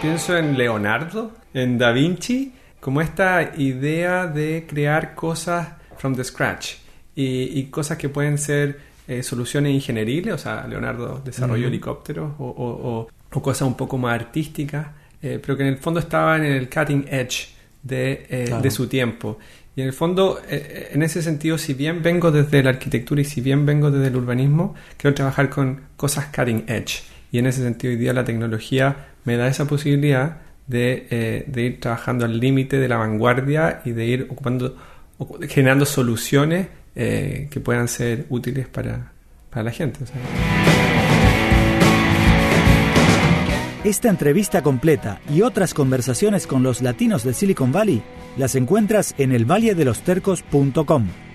pienso en Leonardo, en Da Vinci, como esta idea de crear cosas from the scratch y, cosas que pueden ser eh, soluciones ingenieriles, o sea, Leonardo desarrolló helicópteros o, cosas un poco más artísticas, eh, pero que en el fondo estaban en el cutting edge de, eh, de su tiempo. Y en el fondo, en ese sentido, si bien vengo desde la arquitectura y si bien vengo desde el urbanismo, quiero trabajar con cosas cutting edge. Y en ese sentido, hoy día la tecnología me da esa posibilidad de, de ir trabajando al límite de la vanguardia y de ir ocupando, generando soluciones eh, que puedan ser útiles para, para la gente. Esta entrevista completa y otras conversaciones con los latinos de Silicon Valley las encuentras en el Tercos.com.